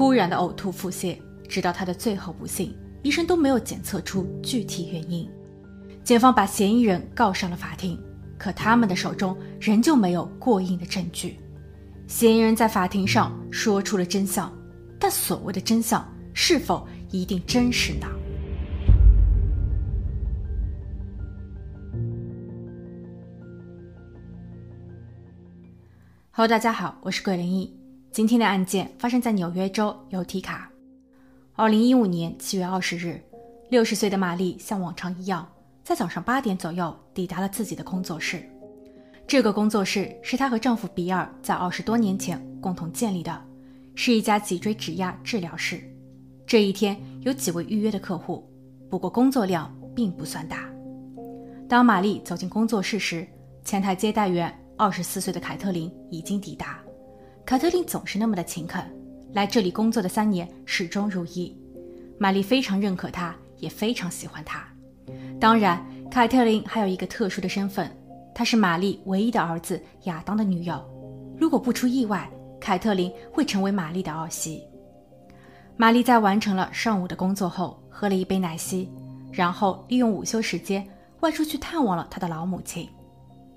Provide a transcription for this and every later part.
突然的呕吐腹泻，直到他的最后不幸，医生都没有检测出具体原因。检方把嫌疑人告上了法庭，可他们的手中仍旧没有过硬的证据。嫌疑人在法庭上说出了真相，但所谓的真相是否一定真实呢？Hello，大家好，我是桂林一。今天的案件发生在纽约州尤提卡。二零一五年七月二十日，六十岁的玛丽像往常一样。在早上八点左右抵达了自己的工作室。这个工作室是她和丈夫比尔在二十多年前共同建立的，是一家脊椎指压治疗室。这一天有几位预约的客户，不过工作量并不算大。当玛丽走进工作室时，前台接待员二十四岁的凯特琳已经抵达。凯特琳总是那么的勤恳，来这里工作的三年始终如一。玛丽非常认可她，也非常喜欢她。当然，凯特琳还有一个特殊的身份，她是玛丽唯一的儿子亚当的女友。如果不出意外，凯特琳会成为玛丽的儿媳。玛丽在完成了上午的工作后，喝了一杯奶昔，然后利用午休时间外出去探望了她的老母亲。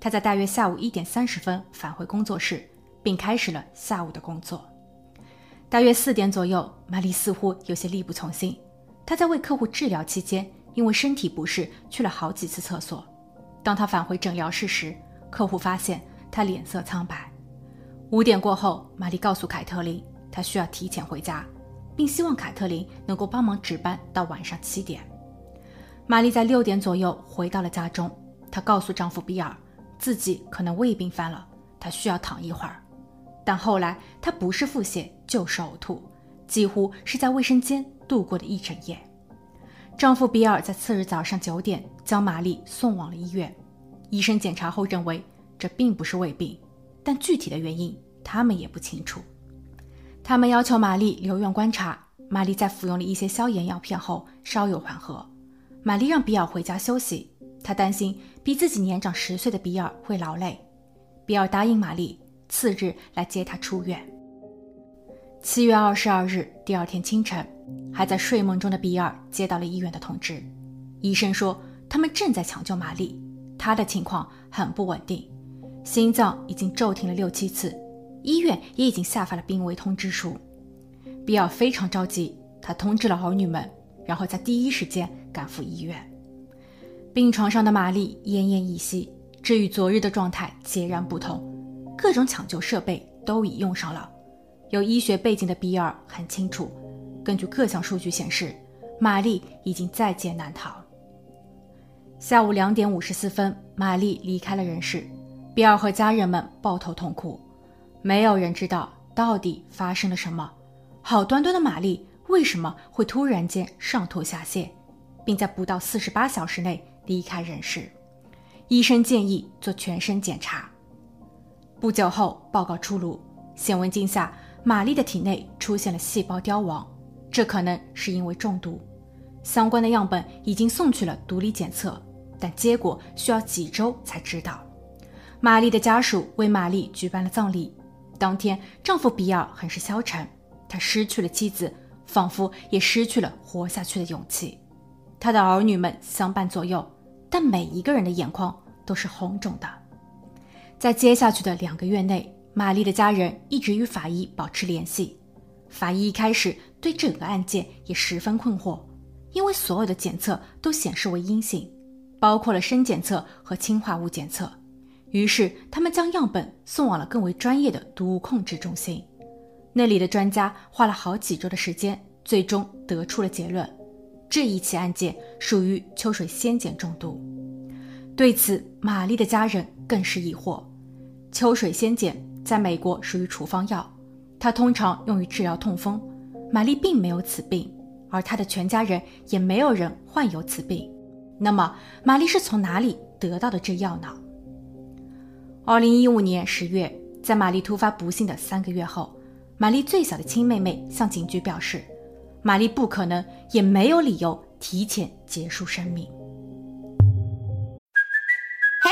她在大约下午一点三十分返回工作室，并开始了下午的工作。大约四点左右，玛丽似乎有些力不从心。她在为客户治疗期间。因为身体不适，去了好几次厕所。当她返回诊疗室时，客户发现她脸色苍白。五点过后，玛丽告诉凯特琳，她需要提前回家，并希望凯特琳能够帮忙值班到晚上七点。玛丽在六点左右回到了家中，她告诉丈夫比尔，自己可能胃病犯了，她需要躺一会儿。但后来她不是腹泻就是呕吐，几乎是在卫生间度过的一整夜。丈夫比尔在次日早上九点将玛丽送往了医院。医生检查后认为这并不是胃病，但具体的原因他们也不清楚。他们要求玛丽留院观察。玛丽在服用了一些消炎药片后稍有缓和。玛丽让比尔回家休息，她担心比自己年长十岁的比尔会劳累。比尔答应玛丽次日来接她出院。七月二十二日，第二天清晨。还在睡梦中的比尔接到了医院的通知，医生说他们正在抢救玛丽，她的情况很不稳定，心脏已经骤停了六七次，医院也已经下发了病危通知书。比尔非常着急，他通知了儿女们，然后在第一时间赶赴医院。病床上的玛丽奄奄一息，这与昨日的状态截然不同，各种抢救设备都已用上了。有医学背景的比尔很清楚。根据各项数据显示，玛丽已经在劫难逃。下午两点五十四分，玛丽离开了人世，比尔和家人们抱头痛哭。没有人知道到底发生了什么。好端端的玛丽为什么会突然间上吐下泻，并在不到四十八小时内离开人世？医生建议做全身检查。不久后，报告出炉，显微镜下，玛丽的体内出现了细胞凋亡。这可能是因为中毒，相关的样本已经送去了毒理检测，但结果需要几周才知道。玛丽的家属为玛丽举办了葬礼，当天丈夫比尔很是消沉，他失去了妻子，仿佛也失去了活下去的勇气。他的儿女们相伴左右，但每一个人的眼眶都是红肿的。在接下去的两个月内，玛丽的家人一直与法医保持联系。法医一开始对整个案件也十分困惑，因为所有的检测都显示为阴性，包括了砷检测和氰化物检测。于是他们将样本送往了更为专业的毒物控制中心，那里的专家花了好几周的时间，最终得出了结论：这一起案件属于秋水仙碱中毒。对此，玛丽的家人更是疑惑。秋水仙碱在美国属于处方药。它通常用于治疗痛风，玛丽并没有此病，而她的全家人也没有人患有此病。那么，玛丽是从哪里得到的这药呢？二零一五年十月，在玛丽突发不幸的三个月后，玛丽最小的亲妹妹向警局表示，玛丽不可能，也没有理由提前结束生命。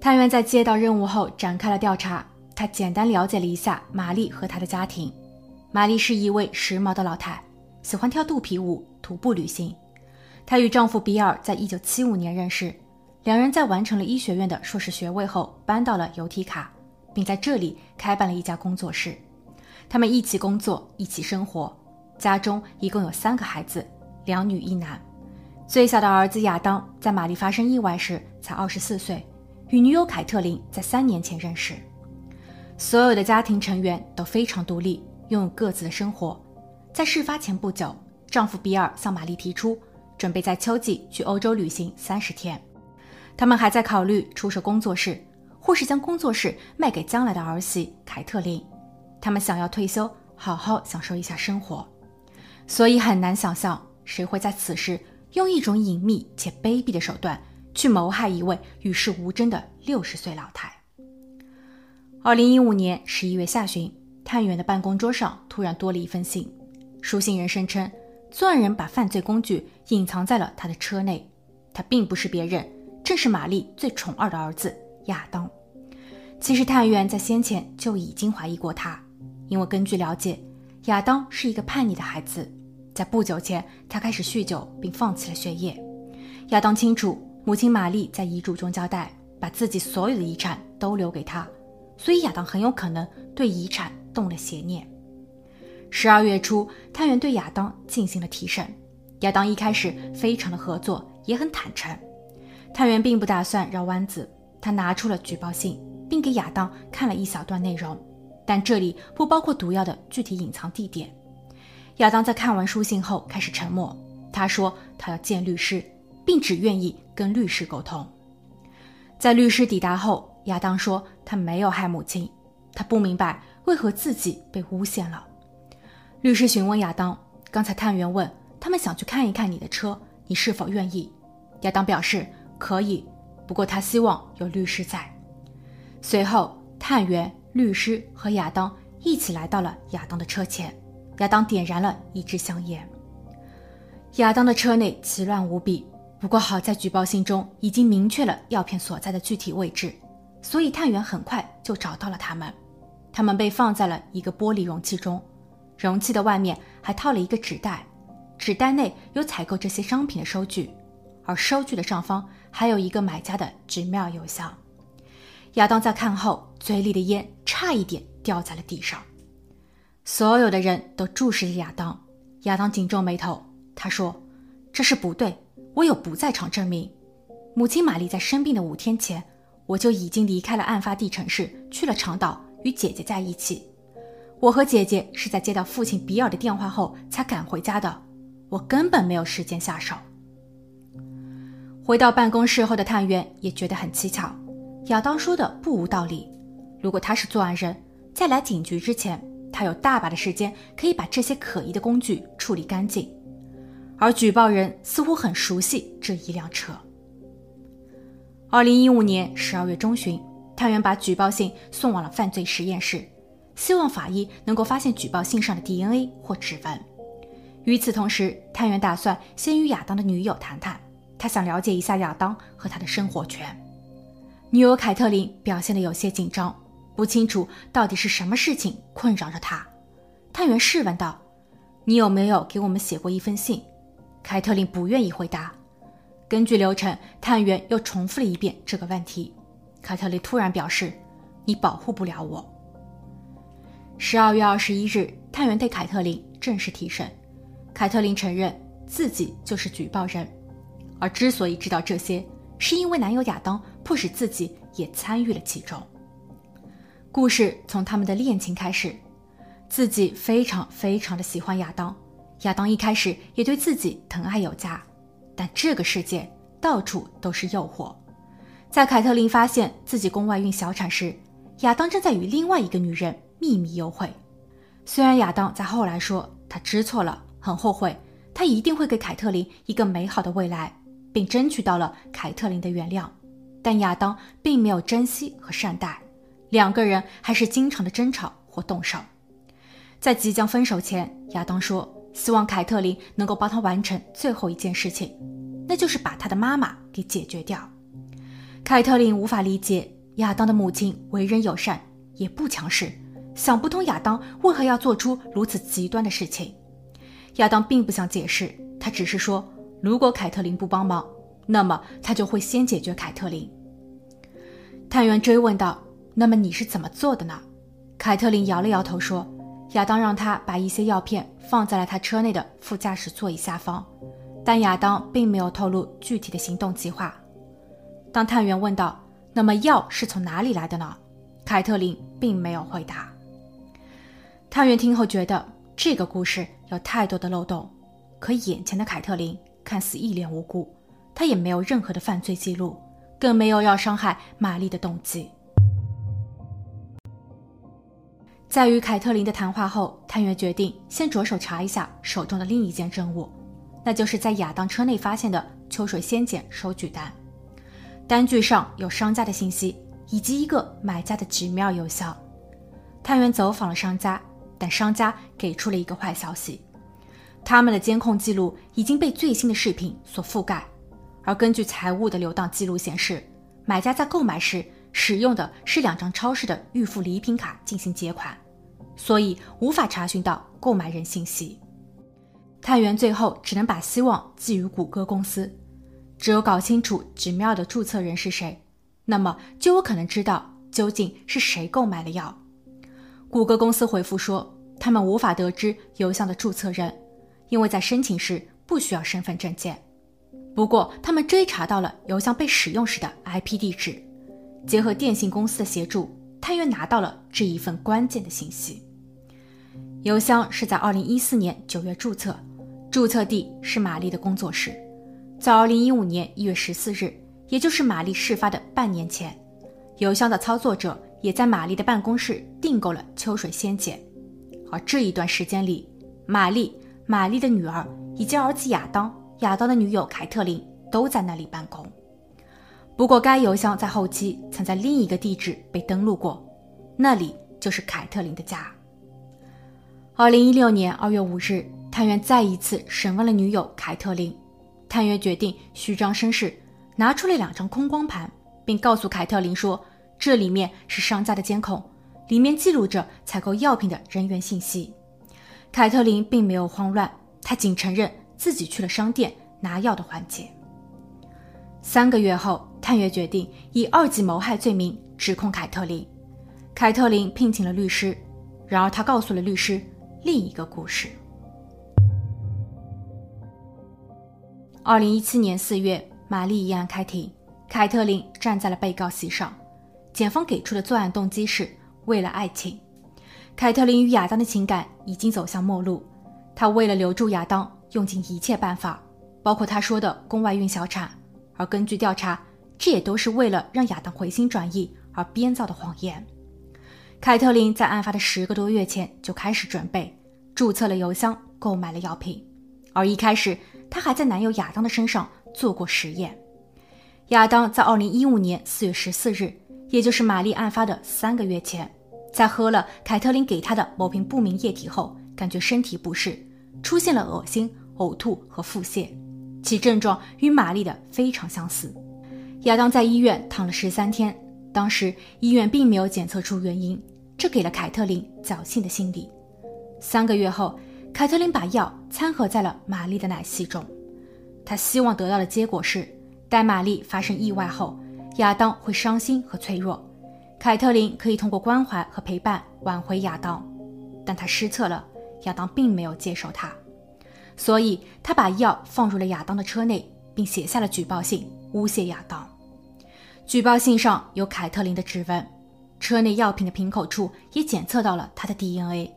探员在接到任务后展开了调查。他简单了解了一下玛丽和她的家庭。玛丽是一位时髦的老太，喜欢跳肚皮舞、徒步旅行。她与丈夫比尔在一九七五年认识，两人在完成了医学院的硕士学位后搬到了尤提卡，并在这里开办了一家工作室。他们一起工作，一起生活。家中一共有三个孩子，两女一男。最小的儿子亚当在玛丽发生意外时才二十四岁。与女友凯特琳在三年前认识，所有的家庭成员都非常独立，拥有各自的生活。在事发前不久，丈夫比尔向玛丽提出，准备在秋季去欧洲旅行三十天。他们还在考虑出售工作室，或是将工作室卖给将来的儿媳凯特琳。他们想要退休，好好享受一下生活，所以很难想象谁会在此时用一种隐秘且卑鄙的手段。去谋害一位与世无争的六十岁老太。二零一五年十一月下旬，探员的办公桌上突然多了一封信。书信人声称，作案人把犯罪工具隐藏在了他的车内。他并不是别人，正是玛丽最宠爱的儿子亚当。其实，探员在先前就已经怀疑过他，因为根据了解，亚当是一个叛逆的孩子。在不久前，他开始酗酒并放弃了学业。亚当清楚。母亲玛丽在遗嘱中交代，把自己所有的遗产都留给他，所以亚当很有可能对遗产动了邪念。十二月初，探员对亚当进行了提审。亚当一开始非常的合作，也很坦诚。探员并不打算绕弯子，他拿出了举报信，并给亚当看了一小段内容，但这里不包括毒药的具体隐藏地点。亚当在看完书信后开始沉默，他说他要见律师。并只愿意跟律师沟通。在律师抵达后，亚当说他没有害母亲，他不明白为何自己被诬陷了。律师询问亚当：“刚才探员问他们想去看一看你的车，你是否愿意？”亚当表示可以，不过他希望有律师在。随后，探员、律师和亚当一起来到了亚当的车前，亚当点燃了一支香烟。亚当的车内奇乱无比。不过好在举报信中已经明确了药片所在的具体位置，所以探员很快就找到了他们。他们被放在了一个玻璃容器中，容器的外面还套了一个纸袋，纸袋内有采购这些商品的收据，而收据的上方还有一个买家的 Gmail 邮箱。亚当在看后，嘴里的烟差一点掉在了地上。所有的人都注视着亚当，亚当紧皱眉头，他说：“这是不对。”我有不在场证明。母亲玛丽在生病的五天前，我就已经离开了案发地城市，去了长岛与姐姐在一起。我和姐姐是在接到父亲比尔的电话后才赶回家的，我根本没有时间下手。回到办公室后的探员也觉得很蹊跷，亚当说的不无道理。如果他是作案人，在来警局之前，他有大把的时间可以把这些可疑的工具处理干净。而举报人似乎很熟悉这一辆车。二零一五年十二月中旬，探员把举报信送往了犯罪实验室，希望法医能够发现举报信上的 DNA 或指纹。与此同时，探员打算先与亚当的女友谈谈，他想了解一下亚当和他的生活圈。女友凯特琳表现得有些紧张，不清楚到底是什么事情困扰着她。探员试问道：“你有没有给我们写过一封信？”凯特琳不愿意回答。根据流程，探员又重复了一遍这个问题。凯特琳突然表示：“你保护不了我。”十二月二十一日，探员对凯特琳正式提审。凯特琳承认自己就是举报人，而之所以知道这些，是因为男友亚当迫使自己也参与了其中。故事从他们的恋情开始，自己非常非常的喜欢亚当。亚当一开始也对自己疼爱有加，但这个世界到处都是诱惑。在凯特琳发现自己宫外孕小产时，亚当正在与另外一个女人秘密幽会。虽然亚当在后来说他知错了，很后悔，他一定会给凯特琳一个美好的未来，并争取到了凯特琳的原谅，但亚当并没有珍惜和善待，两个人还是经常的争吵或动手。在即将分手前，亚当说希望凯特琳能够帮他完成最后一件事情，那就是把他的妈妈给解决掉。凯特琳无法理解亚当的母亲为人友善，也不强势，想不通亚当为何要做出如此极端的事情。亚当并不想解释，他只是说，如果凯特琳不帮忙，那么他就会先解决凯特琳。探员追问道：“那么你是怎么做的呢？”凯特琳摇了摇头说。亚当让他把一些药片放在了他车内的副驾驶座椅下方，但亚当并没有透露具体的行动计划。当探员问道：“那么药是从哪里来的呢？”凯特琳并没有回答。探员听后觉得这个故事有太多的漏洞，可眼前的凯特琳看似一脸无辜，她也没有任何的犯罪记录，更没有要伤害玛丽的动机。在与凯特琳的谈话后，探员决定先着手查一下手中的另一件证物，那就是在亚当车内发现的秋水仙碱收据单。单据上有商家的信息以及一个买家的纸面邮箱。探员走访了商家，但商家给出了一个坏消息：他们的监控记录已经被最新的视频所覆盖，而根据财务的流档记录显示，买家在购买时。使用的是两张超市的预付礼品卡进行结款，所以无法查询到购买人信息。探员最后只能把希望寄予谷歌公司，只有搞清楚纸面的注册人是谁，那么就有可能知道究竟是谁购买了药。谷歌公司回复说，他们无法得知邮箱的注册人，因为在申请时不需要身份证件。不过，他们追查到了邮箱被使用时的 IP 地址。结合电信公司的协助，探员拿到了这一份关键的信息。邮箱是在2014年9月注册，注册地是玛丽的工作室。在2015年1月14日，也就是玛丽事发的半年前，邮箱的操作者也在玛丽的办公室订购了秋水仙碱。而这一段时间里，玛丽、玛丽的女儿以及儿子亚当、亚当的女友凯特琳都在那里办公。不过，该邮箱在后期曾在另一个地址被登录过，那里就是凯特琳的家。二零一六年二月五日，探员再一次审问了女友凯特琳。探员决定虚张声势，拿出了两张空光盘，并告诉凯特琳说：“这里面是商家的监控，里面记录着采购药品的人员信息。”凯特琳并没有慌乱，她仅承认自己去了商店拿药的环节。三个月后。探员决定以二级谋害罪名指控凯特琳。凯特琳聘请了律师，然而他告诉了律师另一个故事。二零一七年四月，玛丽一案开庭，凯特琳站在了被告席上。检方给出的作案动机是为了爱情。凯特琳与亚当的情感已经走向末路，她为了留住亚当，用尽一切办法，包括她说的宫外孕小产。而根据调查。这也都是为了让亚当回心转意而编造的谎言。凯特琳在案发的十个多月前就开始准备，注册了邮箱，购买了药品。而一开始，她还在男友亚当的身上做过实验。亚当在2015年4月14日，也就是玛丽案发的三个月前，在喝了凯特琳给他的某瓶不明液体后，感觉身体不适，出现了恶心、呕吐和腹泻，其症状与玛丽的非常相似。亚当在医院躺了十三天，当时医院并没有检测出原因，这给了凯特琳侥幸的心理。三个月后，凯特琳把药掺合在了玛丽的奶昔中，她希望得到的结果是，待玛丽发生意外后，亚当会伤心和脆弱，凯特琳可以通过关怀和陪伴挽回亚当。但她失策了，亚当并没有接受她，所以他把药放入了亚当的车内，并写下了举报信。诬陷亚当，举报信上有凯特琳的指纹，车内药品的瓶口处也检测到了她的 DNA，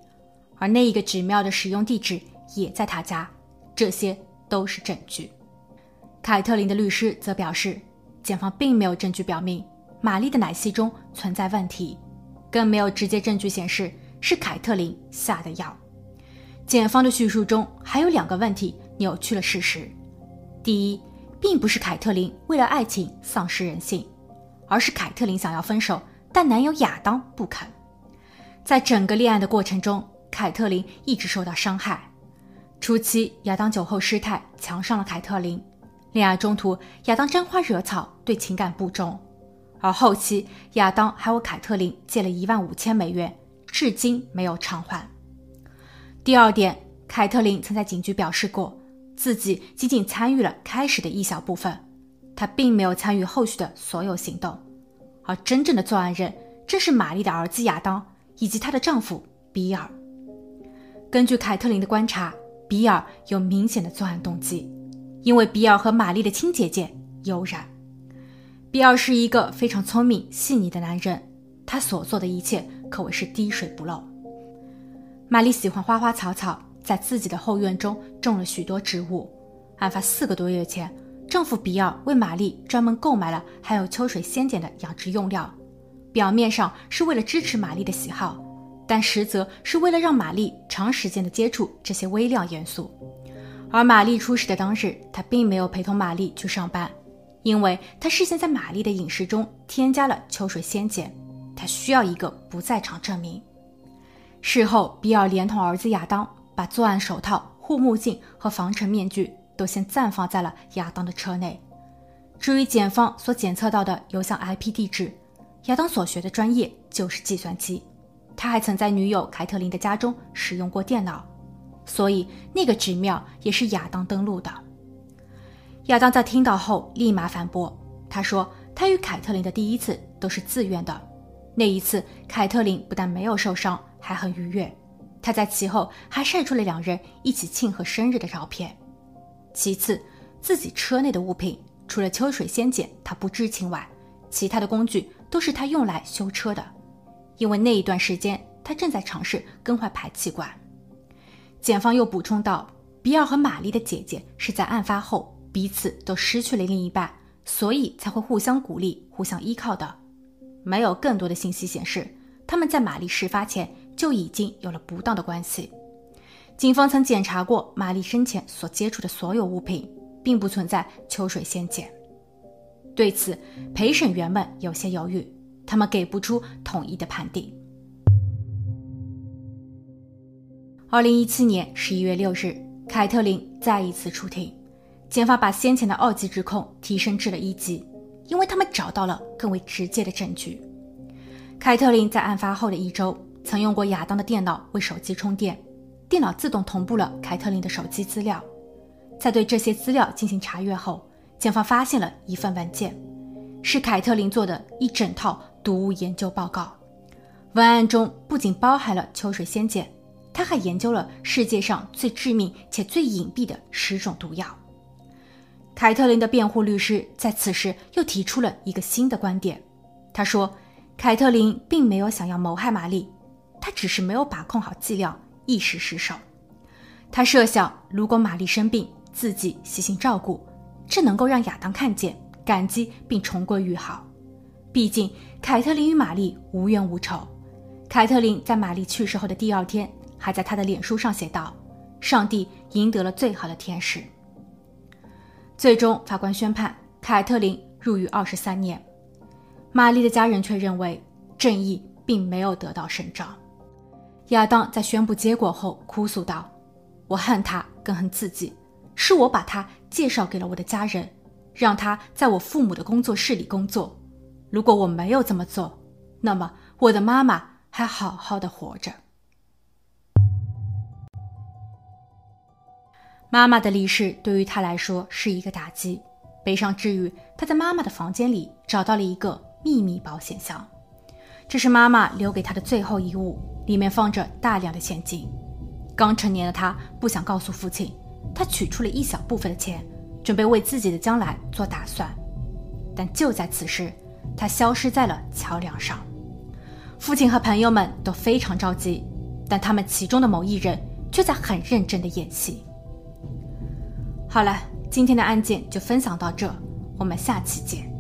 而那一个纸庙的使用地址也在他家，这些都是证据。凯特琳的律师则表示，检方并没有证据表明玛丽的奶昔中存在问题，更没有直接证据显示是凯特琳下的药。检方的叙述中还有两个问题扭曲了事实：第一，并不是凯特琳为了爱情丧失人性，而是凯特琳想要分手，但男友亚当不肯。在整个恋爱的过程中，凯特琳一直受到伤害。初期，亚当酒后失态，强上了凯特琳。恋爱中途，亚当沾花惹草，对情感不忠。而后期，亚当还为凯特琳借了一万五千美元，至今没有偿还。第二点，凯特琳曾在警局表示过，自己仅仅参与了开始的一小部分，她并没有参与后续的所有行动。而真正的作案人正是玛丽的儿子亚当以及她的丈夫比尔。根据凯特琳的观察。比尔有明显的作案动机，因为比尔和玛丽的亲姐姐有染。比尔是一个非常聪明细腻的男人，他所做的一切可谓是滴水不漏。玛丽喜欢花花草草，在自己的后院中种了许多植物。案发四个多月前，丈夫比尔为玛丽专门购买了含有秋水仙碱的养殖用料，表面上是为了支持玛丽的喜好。但实则是为了让玛丽长时间的接触这些微量元素，而玛丽出事的当日，他并没有陪同玛丽去上班，因为他事先在玛丽的饮食中添加了秋水仙碱，他需要一个不在场证明。事后，比尔连同儿子亚当把作案手套、护目镜和防尘面具都先暂放在了亚当的车内。至于检方所检测到的邮箱 IP 地址，亚当所学的专业就是计算机。他还曾在女友凯特琳的家中使用过电脑，所以那个纸庙也是亚当登录的。亚当在听到后立马反驳，他说他与凯特琳的第一次都是自愿的，那一次凯特琳不但没有受伤，还很愉悦。他在其后还晒出了两人一起庆贺生日的照片。其次，自己车内的物品除了秋水仙碱他不知情外，其他的工具都是他用来修车的。因为那一段时间，他正在尝试更换排气管。检方又补充道，比尔和玛丽的姐姐是在案发后彼此都失去了另一半，所以才会互相鼓励、互相依靠的。没有更多的信息显示，他们在玛丽事发前就已经有了不当的关系。警方曾检查过玛丽生前所接触的所有物品，并不存在秋水仙碱。对此，陪审员们有些犹豫。他们给不出统一的判定。二零一七年十一月六日，凯特琳再一次出庭，检方把先前的二级指控提升至了一级，因为他们找到了更为直接的证据。凯特琳在案发后的一周，曾用过亚当的电脑为手机充电，电脑自动同步了凯特琳的手机资料。在对这些资料进行查阅后，检方发现了一份文件，是凯特琳做的一整套。毒物研究报告文案中不仅包含了秋水仙碱，他还研究了世界上最致命且最隐蔽的十种毒药。凯特琳的辩护律师在此时又提出了一个新的观点，他说：“凯特琳并没有想要谋害玛丽，他只是没有把控好剂量，一时失手。他设想，如果玛丽生病，自己细心照顾，这能够让亚当看见，感激并重归于好。”毕竟，凯特琳与玛丽无冤无仇。凯特琳在玛丽去世后的第二天，还在她的脸书上写道：“上帝赢得了最好的天使。”最终，法官宣判凯特琳入狱二十三年。玛丽的家人却认为正义并没有得到伸张。亚当在宣布结果后哭诉道：“我恨他，更恨自己。是我把他介绍给了我的家人，让他在我父母的工作室里工作。”如果我没有这么做，那么我的妈妈还好好的活着。妈妈的离世对于他来说是一个打击，悲伤之余，他在妈妈的房间里找到了一个秘密保险箱，这是妈妈留给他的最后一物，里面放着大量的现金。刚成年的他不想告诉父亲，他取出了一小部分的钱，准备为自己的将来做打算，但就在此时。他消失在了桥梁上，父亲和朋友们都非常着急，但他们其中的某一人却在很认真的演戏。好了，今天的案件就分享到这，我们下期见。